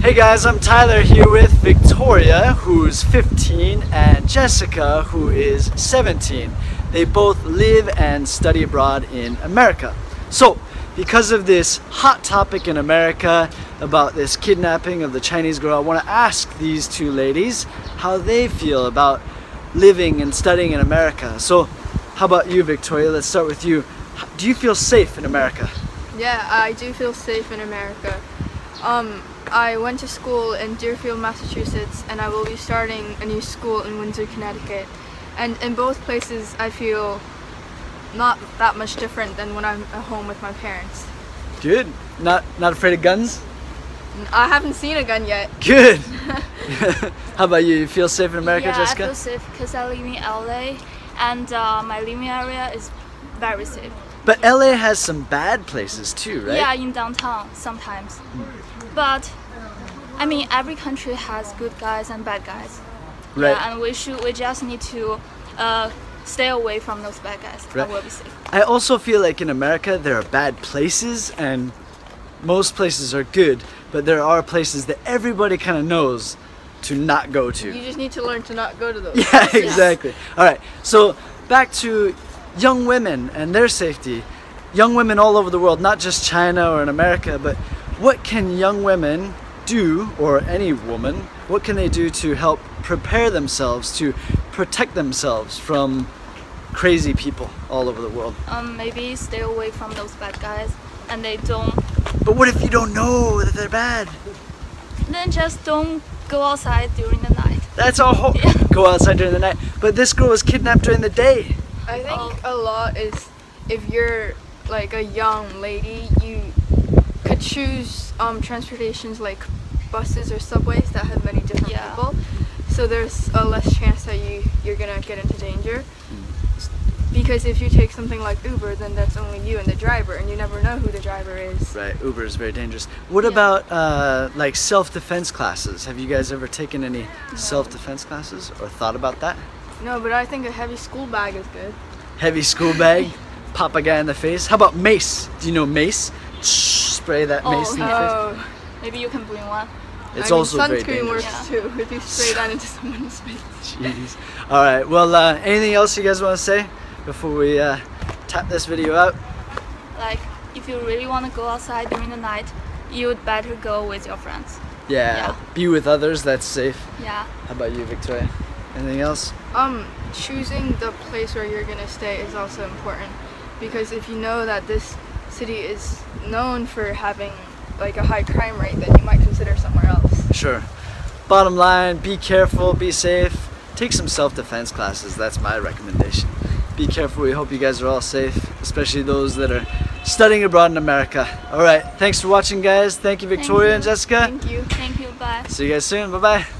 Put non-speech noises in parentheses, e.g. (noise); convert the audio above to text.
Hey guys, I'm Tyler here with Victoria, who's 15, and Jessica, who is 17. They both live and study abroad in America. So, because of this hot topic in America about this kidnapping of the Chinese girl, I want to ask these two ladies how they feel about living and studying in America. So, how about you, Victoria? Let's start with you. Do you feel safe in America? Yeah, I do feel safe in America. Um, I went to school in Deerfield, Massachusetts, and I will be starting a new school in Windsor, Connecticut. And in both places, I feel not that much different than when I'm at home with my parents. Good. Not not afraid of guns? I haven't seen a gun yet. Good. (laughs) (laughs) How about you? You feel safe in America, yeah, Jessica? I feel safe because I live in LA and uh, my living area is very safe. But LA has some bad places too, right? Yeah, in downtown sometimes. But I mean, every country has good guys and bad guys. Right. Yeah, and we should we just need to uh, stay away from those bad guys. Right. And we'll be safe. I also feel like in America there are bad places and most places are good, but there are places that everybody kind of knows to not go to. You just need to learn to not go to those. (laughs) Yeah, exactly. All right. So back to young women and their safety. Young women all over the world, not just China or in America, but what can young women do, or any woman, what can they do to help prepare themselves to protect themselves from crazy people all over the world? Um, maybe stay away from those bad guys, and they don't. But what if you don't know that they're bad? Then just don't go outside during the night. That's a whole (laughs) go outside during the night. But this girl was kidnapped during the day. I think Oh. a lot is if you're like a young lady, you could choose um, transportations like buses or subways that have many different Yeah. people. So there's a less chance that you you're gonna get into danger. Because if you take something like Uber, then that's only you and the driver, and you never know who the driver is. Right, Uber is very dangerous. What Yeah. about uh, like self-defense classes? Have you guys ever taken any self-defense classes or thought about that? No, but I think a heavy school bag is good. Heavy school bag, (laughs) pop a guy in the face. How about mace? Do you know mace? Spray that Oh, mace in face. Oh, Maybe you can bring one. It's I mean, also very sunscreen dangerous. works too. If you spray that into someone's face. Jeez. All right. Well, uh, anything else you guys want to say before we uh, tap this video out? Like, if you really want to go outside during the night, you'd better go with your friends. Yeah. Yeah. Be with others. That's safe. Yeah. How about you, Victoria? Anything else? Um, choosing the place where you're gonna stay is also important because if you know that this city is known for having like a high crime rate, that you might consider somewhere else. Sure. Bottom line, be careful, be safe. Take some self-defense classes. That's my recommendation. Be careful. We hope you guys are all safe, especially those that are studying abroad in America. All right. Thanks for watching, guys. Thank you, Thank Victoria you. and Jessica. Thank you. Thank you. Bye. See you guys soon. Bye-bye.